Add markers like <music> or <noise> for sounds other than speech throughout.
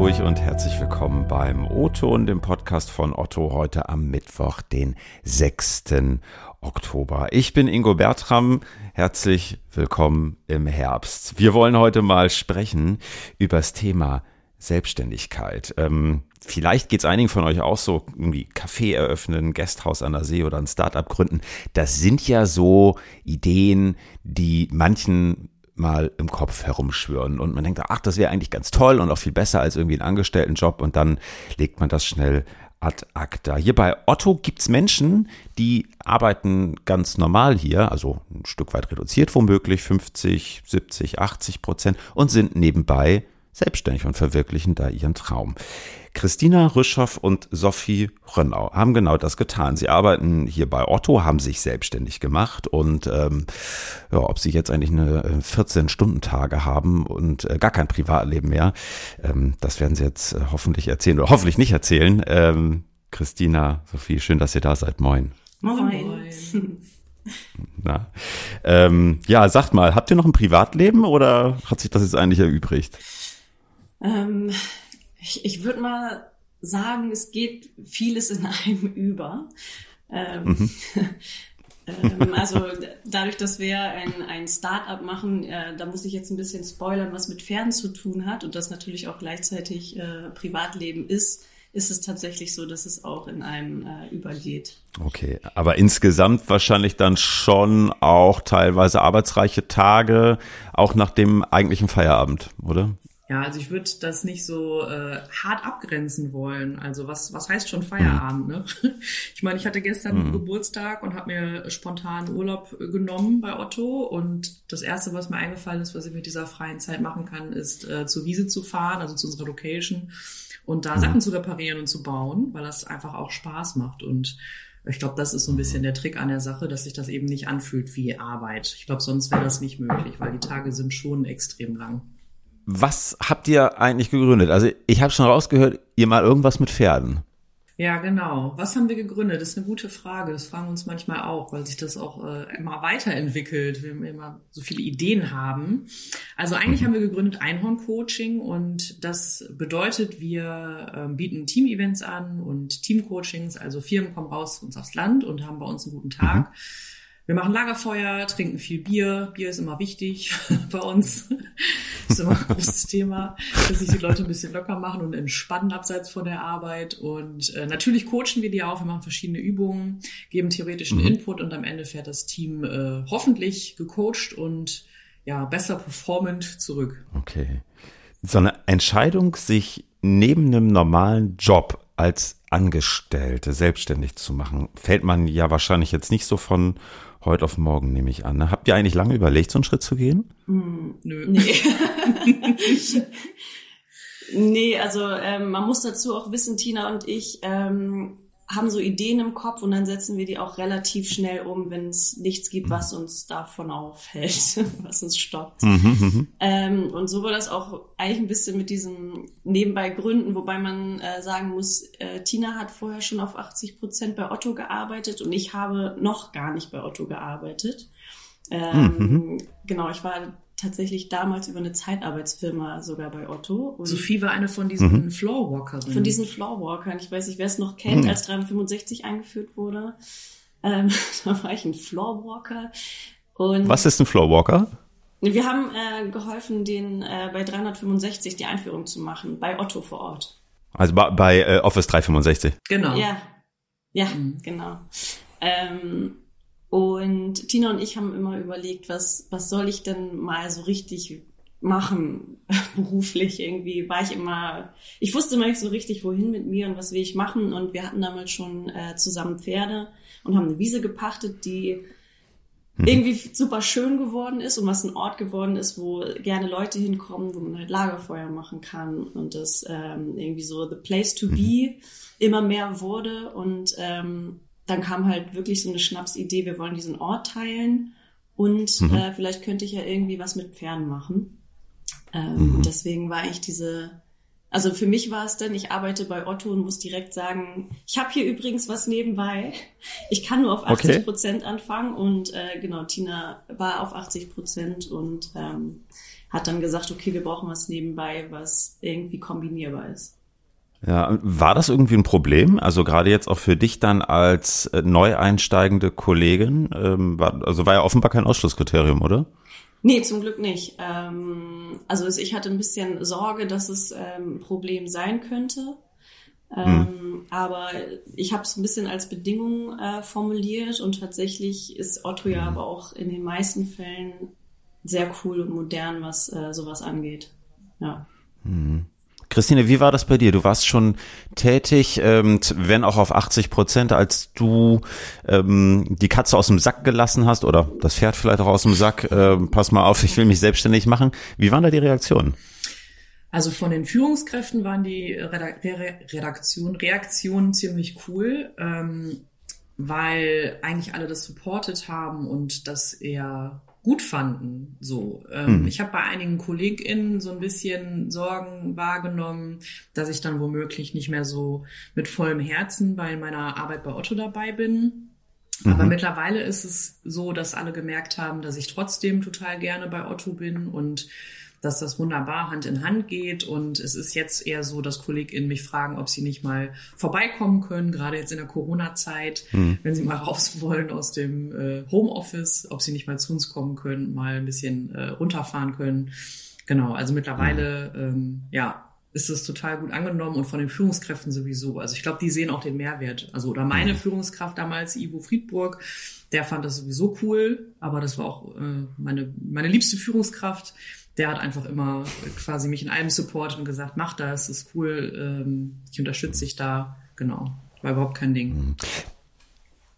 Hamburg und herzlich willkommen beim O-Ton, dem Podcast von Otto, heute am Mittwoch, den 6. Oktober. Ich bin Ingo Bertram, herzlich willkommen im Herbst. Wir wollen heute mal sprechen über das Thema Selbstständigkeit. Ähm, vielleicht geht es einigen von euch auch so, irgendwie Café eröffnen, Gasthaus an der See oder ein Startup gründen. Das sind ja so Ideen, die manchen mal im Kopf herumschwören und man denkt, ach, das wäre eigentlich ganz toll und auch viel besser als irgendwie ein Angestelltenjob und dann legt man das schnell ad acta. Hier bei Otto gibt's Menschen, die arbeiten ganz normal hier, also ein Stück weit reduziert womöglich, 50, 70, 80 Prozent und sind nebenbei selbstständig und verwirklichen da ihren Traum. Christina Rüschow und Sophie Rönnau haben genau das getan. Sie arbeiten hier bei Otto, haben sich selbstständig gemacht und ähm, ja, ob sie jetzt eigentlich eine 14-Stunden-Tage äh, haben und äh, gar kein Privatleben mehr, ähm, das werden sie jetzt äh, hoffentlich erzählen oder hoffentlich nicht erzählen. Ähm, Christina, Sophie, schön, dass ihr da seid. Moin. Moin. <laughs> Na, ähm, ja, sagt mal, habt ihr noch ein Privatleben oder hat sich das jetzt eigentlich erübrigt? Ähm, ich, ich würde mal sagen, es geht vieles in <laughs> einem über. Ähm, mhm. <laughs> ähm, also dadurch, dass wir ein, ein Start-up machen, äh, da muss ich jetzt ein bisschen spoilern, was mit Pferden zu tun hat und das natürlich auch gleichzeitig äh, Privatleben ist, ist es tatsächlich so, dass es auch in einem äh, übergeht. Okay, aber insgesamt wahrscheinlich dann schon auch teilweise arbeitsreiche Tage, auch nach dem eigentlichen Feierabend, oder? Ja, also ich würde das nicht so äh, hart abgrenzen wollen. Also was, was heißt schon Feierabend? Ne? <laughs> Ich meine, ich hatte gestern mhm. Geburtstag und habe mir spontan Urlaub genommen bei Otto. Und das Erste, was mir eingefallen ist, was ich mit dieser freien Zeit machen kann, ist äh, zur Wiese zu fahren, also zu unserer Location und da mhm. Sachen zu reparieren und zu bauen, weil das einfach auch Spaß macht. Und ich glaube, das ist so ein bisschen der Trick an der Sache, dass sich das eben nicht anfühlt wie Arbeit. Ich glaube, sonst wäre das nicht möglich, weil die Tage sind schon extrem lang. Was habt ihr eigentlich gegründet? Also ich habe schon rausgehört, ihr mal irgendwas mit Pferden. Ja, genau. Was haben wir gegründet? Das ist eine gute Frage. Das fragen wir uns manchmal auch, weil sich das auch äh, immer weiterentwickelt, wir immer so viele Ideen haben. Also eigentlich mhm. haben wir gegründet Einhorn Coaching und das bedeutet, wir äh, bieten Team-Events an und Team-Coachings. Also Firmen kommen raus zu uns aufs Land und haben bei uns einen guten Tag. Mhm wir machen Lagerfeuer, trinken viel Bier. Bier ist immer wichtig <laughs> bei uns. Das ist immer ein großes Thema, dass sich die Leute ein bisschen locker machen und entspannen abseits von der Arbeit. Und äh, natürlich coachen wir die auch. Wir machen verschiedene Übungen, geben theoretischen mhm. Input und am Ende fährt das Team äh, hoffentlich gecoacht und ja, besser performant zurück. Okay. So eine Entscheidung, sich neben einem normalen Job als Angestellte selbstständig zu machen, fällt man ja wahrscheinlich jetzt nicht so von heute auf morgen, nehme ich an. Ne? Habt ihr eigentlich lange überlegt, so einen Schritt zu gehen? Mm, nö. Nee. <laughs> nee, also ähm, man muss dazu auch wissen, Tina und ich ähm, haben so Ideen im Kopf und dann setzen wir die auch relativ schnell um, wenn es nichts gibt, was uns davon aufhält, <laughs> was uns stoppt. Mhm, mhm, ähm, und so war das auch eigentlich ein bisschen mit diesem nebenbei Gründen, wobei man äh, sagen muss, äh, Tina hat vorher schon auf 80 Prozent bei Otto gearbeitet und ich habe noch gar nicht bei Otto gearbeitet. Ähm, mhm. Genau, ich war tatsächlich damals über eine Zeitarbeitsfirma sogar bei Otto. Und Sophie war eine von diesen mhm. Floorwalkerinnen. Von diesen Floorwalkern. Ich weiß nicht, wer es noch kennt, mhm. als 365 eingeführt wurde. Ähm, <laughs> da war ich ein Floorwalker. Und Was ist ein Floorwalker? Wir haben äh, geholfen, den äh, bei 365 die Einführung zu machen, bei Otto vor Ort. Also bei, bei äh, Office 365. Genau. Ja, ja, mhm. genau. Ähm, und Tina und ich haben immer überlegt, was, was soll ich denn mal so richtig machen, <laughs> beruflich irgendwie, war ich immer, ich wusste immer nicht so richtig, wohin mit mir und was will ich machen. Und wir hatten damals schon äh, zusammen Pferde und haben eine Wiese gepachtet, die mhm. irgendwie super schön geworden ist und was ein Ort geworden ist, wo gerne Leute hinkommen, wo man halt Lagerfeuer machen kann und das ähm, irgendwie so the place to be mhm. immer mehr wurde und ähm, dann kam halt wirklich so eine Schnapsidee, wir wollen diesen Ort teilen und mhm. äh, vielleicht könnte ich ja irgendwie was mit Pferden machen. Ähm, mhm. Deswegen war eigentlich diese Also für mich war es dann, ich arbeite bei Otto und muss direkt sagen, ich habe hier übrigens was nebenbei. Ich kann nur auf 80 Prozent okay. anfangen und äh, genau, Tina war auf 80 Prozent und ähm, hat dann gesagt, okay, wir brauchen was nebenbei, was irgendwie kombinierbar ist. Ja, war das irgendwie ein Problem? Also gerade jetzt auch für dich dann als äh, neu einsteigende Kollegin, ähm, war, also war ja offenbar kein Ausschlusskriterium, oder? Nee, zum Glück nicht. Ähm, also ich hatte ein bisschen Sorge, dass es ähm, ein Problem sein könnte. Ähm, hm. Aber ich habe es ein bisschen als Bedingung äh, formuliert und tatsächlich ist Otto ja hm. aber auch in den meisten Fällen sehr cool und modern, was äh, sowas angeht. Ja. Hm. Christine, wie war das bei dir? Du warst schon tätig, ähm, wenn auch auf 80 Prozent, als du ähm, die Katze aus dem Sack gelassen hast oder das Pferd vielleicht auch aus dem Sack. Äh, pass mal auf, ich will mich selbstständig machen. Wie waren da die Reaktionen? Also von den Führungskräften waren die Redaktion, Reaktionen ziemlich cool, ähm, weil eigentlich alle das supportet haben und das eher gut fanden. So, ähm, mhm. ich habe bei einigen KollegInnen so ein bisschen Sorgen wahrgenommen, dass ich dann womöglich nicht mehr so mit vollem Herzen bei meiner Arbeit bei Otto dabei bin. Aber mhm. mittlerweile ist es so, dass alle gemerkt haben, dass ich trotzdem total gerne bei Otto bin und dass das wunderbar Hand in Hand geht. Und es ist jetzt eher so, dass KollegInnen mich fragen, ob sie nicht mal vorbeikommen können, gerade jetzt in der Corona-Zeit, mhm. wenn sie mal <laughs> raus wollen aus dem äh, Homeoffice, ob sie nicht mal zu uns kommen können, mal ein bisschen äh, runterfahren können. Genau, also mittlerweile, mhm. ähm, ja, ist es total gut angenommen und von den Führungskräften sowieso. Also ich glaube, die sehen auch den Mehrwert. Also oder meine mhm. Führungskraft damals, Ivo Friedburg, der fand das sowieso cool, aber das war auch äh, meine meine liebste Führungskraft der hat einfach immer quasi mich in allem supportet und gesagt, mach das, ist cool, ähm, ich unterstütze dich da. Genau, war überhaupt kein Ding. Mhm.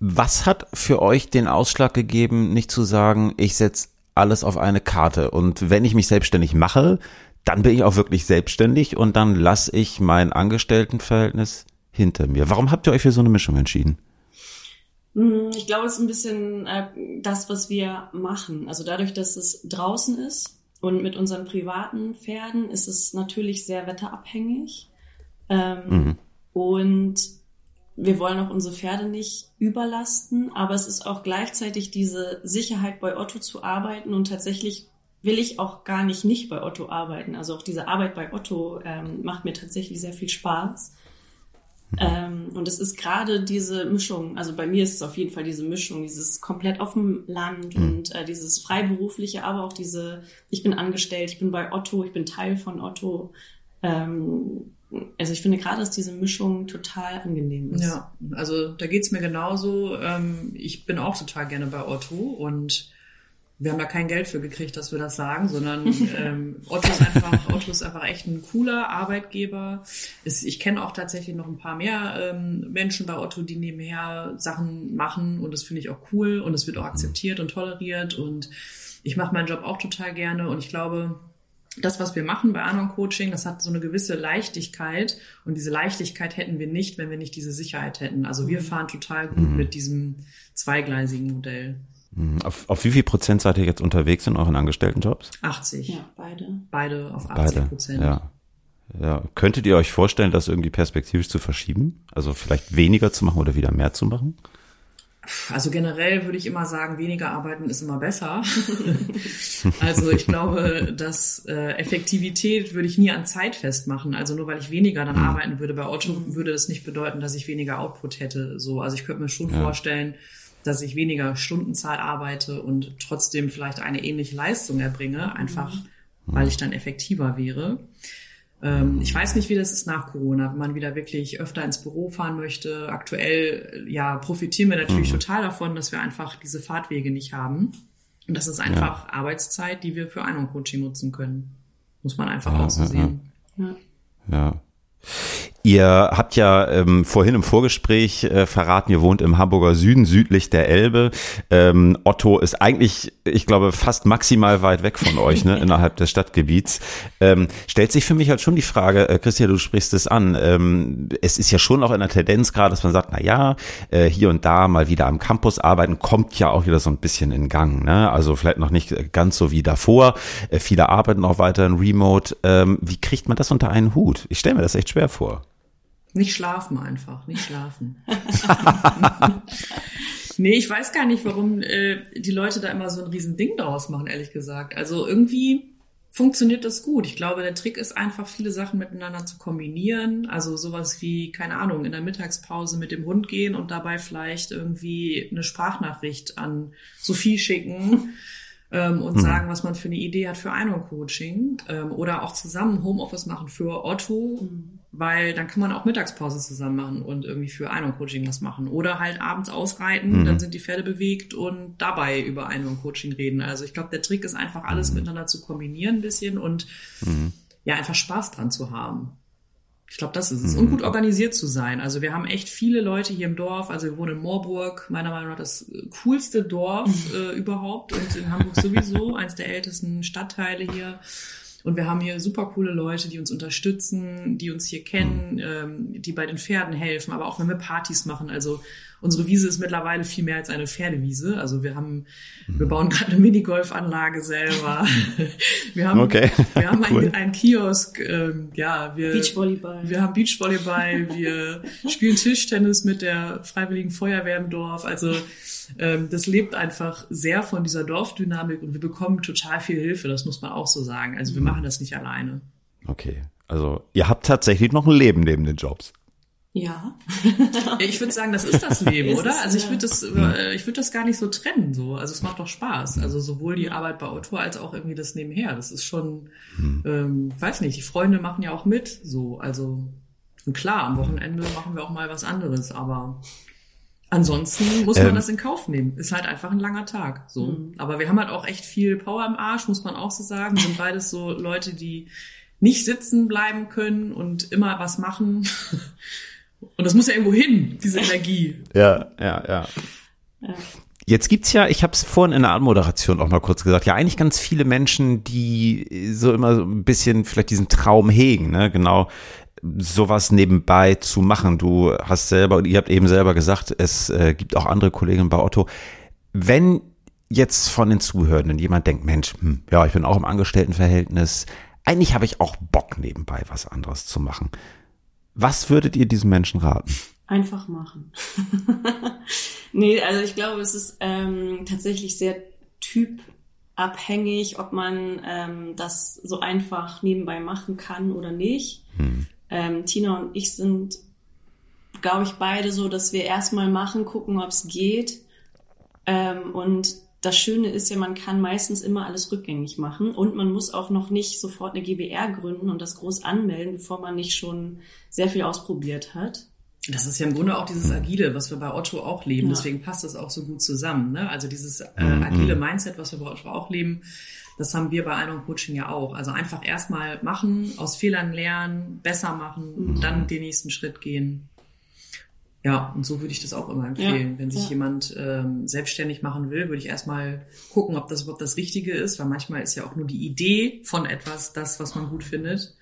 Was hat für euch den Ausschlag gegeben, nicht zu sagen, ich setze alles auf eine Karte und wenn ich mich selbstständig mache, dann bin ich auch wirklich selbstständig und dann lasse ich mein Angestelltenverhältnis hinter mir. Warum habt ihr euch für so eine Mischung entschieden? Mhm, ich glaube, es ist ein bisschen äh, das, was wir machen. Also dadurch, dass es draußen ist, und mit unseren privaten Pferden ist es natürlich sehr wetterabhängig. Ähm, mhm. Und wir wollen auch unsere Pferde nicht überlasten, aber es ist auch gleichzeitig diese Sicherheit bei Otto zu arbeiten und tatsächlich will ich auch gar nicht nicht bei Otto arbeiten. Also auch diese Arbeit bei Otto ähm, macht mir tatsächlich sehr viel Spaß. Ähm, und es ist gerade diese Mischung, also bei mir ist es auf jeden Fall diese Mischung, dieses komplett auf dem Land mhm. und äh, dieses freiberufliche, aber auch diese, ich bin angestellt, ich bin bei Otto, ich bin Teil von Otto. Ähm, also ich finde gerade, dass diese Mischung total angenehm ist. Ja, also da geht's mir genauso. Ähm, ich bin auch total gerne bei Otto und wir haben da kein Geld für gekriegt, dass wir das sagen, sondern <laughs> ähm, Otto, ist einfach, Otto ist einfach echt ein cooler Arbeitgeber. Ist, ich kenne auch tatsächlich noch ein paar mehr ähm, Menschen bei Otto, die nebenher Sachen machen und das finde ich auch cool und es wird auch akzeptiert und toleriert und ich mache meinen Job auch total gerne und ich glaube, das, was wir machen bei Anon Coaching, das hat so eine gewisse Leichtigkeit und diese Leichtigkeit hätten wir nicht, wenn wir nicht diese Sicherheit hätten. Also wir mhm. fahren total gut mhm. mit diesem zweigleisigen Modell. Mhm. Auf, auf wie viel Prozent seid ihr jetzt unterwegs in euren Angestelltenjobs? 80. Ja, beide. Beide auf 80 Prozent. Ja. Ja. Könntet ihr euch vorstellen, das irgendwie perspektivisch zu verschieben? Also vielleicht weniger zu machen oder wieder mehr zu machen? Also generell würde ich immer sagen, weniger arbeiten ist immer besser. <laughs> also ich glaube, dass äh, Effektivität würde ich nie an Zeit festmachen. Also nur weil ich weniger dann mhm. arbeiten würde bei Otto, würde das nicht bedeuten, dass ich weniger Output hätte. So, also ich könnte mir schon ja. vorstellen, dass ich weniger Stundenzahl arbeite und trotzdem vielleicht eine ähnliche Leistung erbringe, einfach mhm. weil ich dann effektiver wäre. Ähm, ich weiß nicht, wie das ist nach Corona, wenn man wieder wirklich öfter ins Büro fahren möchte. Aktuell, ja, profitieren wir natürlich mhm. total davon, dass wir einfach diese Fahrtwege nicht haben. Und das ist einfach ja. Arbeitszeit, die wir für Ein- Coaching nutzen können. Muss man einfach ja, auch so ja, sehen. Ja. ja. Ihr habt ja ähm, vorhin im Vorgespräch äh, verraten, ihr wohnt im Hamburger Süden, südlich der Elbe. Ähm, Otto ist eigentlich, ich glaube, fast maximal weit weg von euch, ne, <laughs> innerhalb des Stadtgebiets. Ähm, stellt sich für mich halt schon die Frage, äh, Christian, du sprichst es an. Ähm, es ist ja schon auch in der Tendenz gerade, dass man sagt, na ja, äh, hier und da mal wieder am Campus arbeiten, kommt ja auch wieder so ein bisschen in Gang. Ne? Also vielleicht noch nicht ganz so wie davor. Äh, viele arbeiten auch weiter in Remote. Ähm, wie kriegt man das unter einen Hut? Ich stelle mir das echt schwer vor. Nicht schlafen einfach, nicht schlafen. <laughs> nee, ich weiß gar nicht, warum äh, die Leute da immer so ein riesen Ding draus machen, ehrlich gesagt. Also irgendwie funktioniert das gut. Ich glaube, der Trick ist einfach, viele Sachen miteinander zu kombinieren. Also sowas wie, keine Ahnung, in der Mittagspause mit dem Hund gehen und dabei vielleicht irgendwie eine Sprachnachricht an Sophie schicken <laughs> ähm, und mhm. sagen, was man für eine Idee hat für Einhorn-Coaching. Ähm, oder auch zusammen Homeoffice machen für Otto. Mhm weil dann kann man auch Mittagspause zusammen machen und irgendwie für Einhorn-Coaching was machen. Oder halt abends ausreiten, mhm. dann sind die Pferde bewegt und dabei über Einhorn-Coaching reden. Also ich glaube, der Trick ist einfach alles mhm. miteinander zu kombinieren ein bisschen und mhm. ja, einfach Spaß dran zu haben. Ich glaube, das ist es. Und mhm. gut organisiert zu sein. Also wir haben echt viele Leute hier im Dorf. Also wir wohnen in Moorburg, meiner Meinung nach das coolste Dorf <laughs> äh, überhaupt und in Hamburg sowieso, eins der ältesten Stadtteile hier. Und wir haben hier super coole Leute, die uns unterstützen, die uns hier kennen, ähm, die bei den Pferden helfen, aber auch wenn wir Partys machen. Also unsere Wiese ist mittlerweile viel mehr als eine Pferdewiese. Also wir haben, wir bauen gerade eine Minigolfanlage selber. <laughs> wir haben, okay. wir haben cool. einen, einen Kiosk, ähm, ja, wir, Beachvolleyball. wir haben Beachvolleyball, wir <laughs> spielen Tischtennis mit der Freiwilligen Feuerwehr im Dorf. Also ähm, das lebt einfach sehr von dieser Dorfdynamik und wir bekommen total viel Hilfe, das muss man auch so sagen. Also wir mhm. machen das nicht alleine. Okay, also ihr habt tatsächlich noch ein Leben neben den Jobs. <laughs> Ja. ich würde sagen, das ist das <laughs> Leben, oder? Also ich würde das, äh, ich würde das gar nicht so trennen, so. Also es macht doch Spaß. Also sowohl die Arbeit bei Autor als auch irgendwie das nebenher. Das ist schon, hm. ähm, weiß nicht, die Freunde machen ja auch mit, so. Also und klar, am Wochenende machen wir auch mal was anderes, aber Ansonsten muss man ähm, das in Kauf nehmen. Ist halt einfach ein langer Tag. So. Mhm. Aber wir haben halt auch echt viel Power im Arsch, muss man auch so sagen. Wir sind beides so Leute, die nicht sitzen bleiben können und immer was machen. <laughs> Und das muss ja irgendwo hin, diese <laughs> Energie. Ja, ja, ja. ja. Jetzt gibt's ja, ich habe es vorhin in der Anmoderation auch mal kurz gesagt, ja eigentlich ganz viele Menschen, die so immer so ein bisschen vielleicht diesen Traum hegen, ne? Genau sowas nebenbei zu machen. Du hast selber, und ihr habt eben selber gesagt, es äh, gibt auch andere Kollegen bei Otto. Wenn jetzt von den Zuhörenden jemand denkt, Mensch, hm, ja, ich bin auch im Angestelltenverhältnis, eigentlich habe ich auch Bock nebenbei was anderes zu machen. Was würdet ihr diesen Menschen raten? Einfach machen. <laughs> nee, also ich glaube, es ist ähm, tatsächlich sehr typabhängig, ob man ähm, das so einfach nebenbei machen kann oder nicht. Hm. Ähm, Tina und ich sind, glaube ich, beide so, dass wir erstmal machen, gucken, ob es geht. Ähm, und das Schöne ist ja, man kann meistens immer alles rückgängig machen und man muss auch noch nicht sofort eine GBR gründen und das groß anmelden, bevor man nicht schon sehr viel ausprobiert hat. Das ist ja im Grunde auch dieses Agile, was wir bei Otto auch leben. Ja. Deswegen passt das auch so gut zusammen. Ne? Also dieses äh, mhm. agile Mindset, was wir bei Otto auch leben, das haben wir bei Einhorn Coaching ja auch. Also einfach erstmal machen, aus Fehlern lernen, besser machen, mhm. dann den nächsten Schritt gehen. Ja, und so würde ich das auch immer empfehlen. Ja, Wenn sich ja. jemand ähm, selbstständig machen will, würde ich erstmal gucken, ob das überhaupt das Richtige ist, weil manchmal ist ja auch nur die Idee von etwas das, was man gut findet.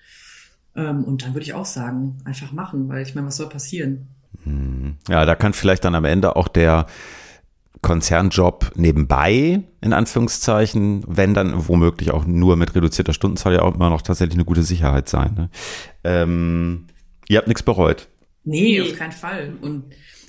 Ähm, und dann würde ich auch sagen, einfach machen, weil ich meine, was soll passieren? Mhm. Ja, da kann vielleicht dann am Ende auch der Konzernjob nebenbei, in Anführungszeichen, wenn dann womöglich auch nur mit reduzierter Stundenzahl ja auch immer noch tatsächlich eine gute Sicherheit sein. Ne? Ähm, ihr habt nichts bereut. Nee, auf keinen Fall. Und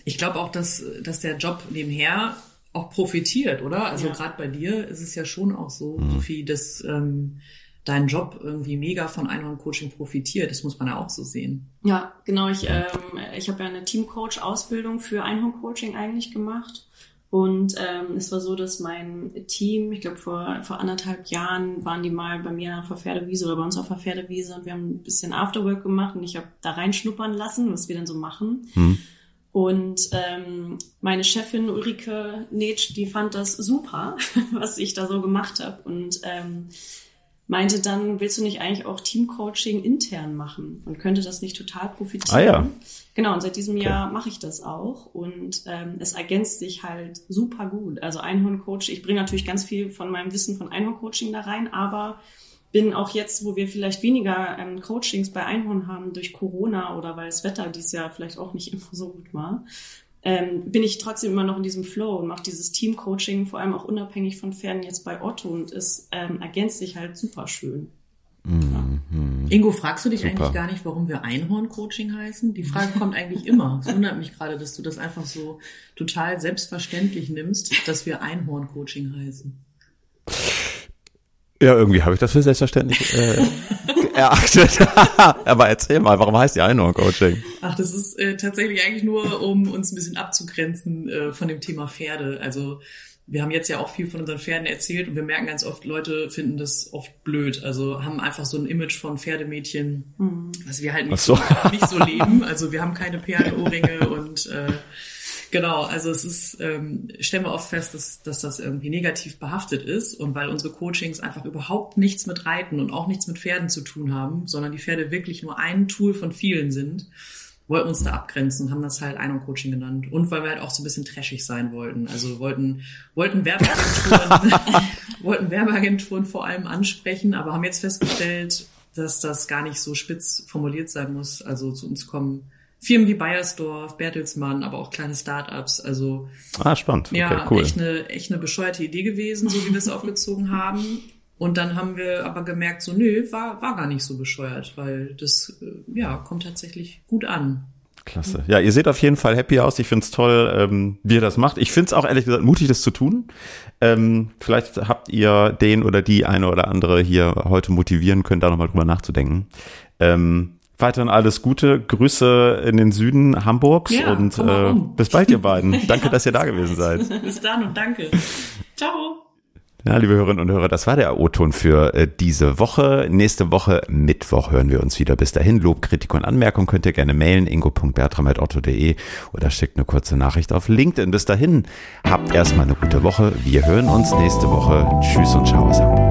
ich glaube auch, dass, dass der Job nebenher auch profitiert, oder? Also ja. gerade bei dir ist es ja schon auch so, mhm. Sophie, dass ähm, dein Job irgendwie mega von Einhorn-Coaching profitiert. Das muss man ja auch so sehen. Ja, genau. Ich, ähm, ich habe ja eine Teamcoach-Ausbildung für Einhorn-Coaching eigentlich gemacht. Und ähm, es war so, dass mein Team, ich glaube vor, vor anderthalb Jahren waren die mal bei mir auf der Pferdewiese oder bei uns auf der Pferdewiese und wir haben ein bisschen Afterwork gemacht und ich habe da reinschnuppern lassen, was wir dann so machen. Hm. Und ähm, meine Chefin Ulrike Netsch, die fand das super, <laughs> was ich da so gemacht habe. Und ähm, meinte dann, willst du nicht eigentlich auch Teamcoaching intern machen und könnte das nicht total profitieren? Ah, ja. Genau, und seit diesem okay. Jahr mache ich das auch und ähm, es ergänzt sich halt super gut. Also Einhorn-Coaching, ich bringe natürlich ganz viel von meinem Wissen von Einhorn-Coaching da rein, aber bin auch jetzt, wo wir vielleicht weniger ähm, Coachings bei Einhorn haben durch Corona oder weil das Wetter dieses Jahr vielleicht auch nicht <laughs> immer so gut war, ähm, bin ich trotzdem immer noch in diesem Flow und mache dieses Team-Coaching, vor allem auch unabhängig von Pferden jetzt bei Otto und es ähm, ergänzt sich halt super schön. Mhm. Ingo, fragst du dich Super. eigentlich gar nicht, warum wir Einhorn-Coaching heißen? Die Frage kommt eigentlich immer. Es wundert mich gerade, dass du das einfach so total selbstverständlich nimmst, dass wir Einhorn-Coaching heißen. Ja, irgendwie habe ich das für selbstverständlich äh, <laughs> erachtet. <laughs> Aber erzähl mal, warum heißt die Einhorn-Coaching? Ach, das ist äh, tatsächlich eigentlich nur, um uns ein bisschen abzugrenzen äh, von dem Thema Pferde. Also wir haben jetzt ja auch viel von unseren Pferden erzählt und wir merken ganz oft, Leute finden das oft blöd. Also haben einfach so ein Image von Pferdemädchen, mhm. was wir halt nicht so. so. nicht so leben. Also wir haben keine Perlenohrringe und äh, genau, also es ist, ähm, stellen wir oft fest, dass, dass das irgendwie negativ behaftet ist und weil unsere Coachings einfach überhaupt nichts mit Reiten und auch nichts mit Pferden zu tun haben, sondern die Pferde wirklich nur ein Tool von vielen sind wollten uns da abgrenzen und haben das halt Einhorn-Coaching genannt. Und weil wir halt auch so ein bisschen trashig sein wollten. Also wollten, wollten Werbeagenturen, <laughs> <laughs> wollten Werbeagenturen vor allem ansprechen, aber haben jetzt festgestellt, dass das gar nicht so spitz formuliert sein muss. Also zu uns kommen Firmen wie Bayersdorf, Bertelsmann, aber auch kleine Startups. Also ah, spannend. Okay, ja, cool. echt eine echt eine bescheuerte Idee gewesen, so wie wir es <laughs> aufgezogen haben. Und dann haben wir aber gemerkt, so nö, war, war gar nicht so bescheuert, weil das äh, ja kommt tatsächlich gut an. Klasse. Ja, ihr seht auf jeden Fall happy aus. Ich find's toll, ähm, wie ihr das macht. Ich find's auch ehrlich gesagt mutig, das zu tun. Ähm, vielleicht habt ihr den oder die eine oder andere hier heute motivieren können, da nochmal drüber nachzudenken. Ähm, weiterhin alles Gute. Grüße in den Süden Hamburgs ja, und äh, bis bald, ihr beiden. <laughs> Danke, ja, dass ihr da gewesen seid. <laughs> Bis dann und danke. Ciao. Ja, liebe Hörerinnen und Hörer, das war der O-Ton für äh, diese Woche. Nächste Woche Mittwoch hören wir uns wieder. Bis dahin, Lob, Kritik und Anmerkung könnt ihr gerne mailen, ingo.bertram.otto.de oder schickt eine kurze Nachricht auf LinkedIn. Bis dahin, habt erstmal eine gute Woche. Wir hören uns nächste Woche. Tschüss und ciao aus Hamburg.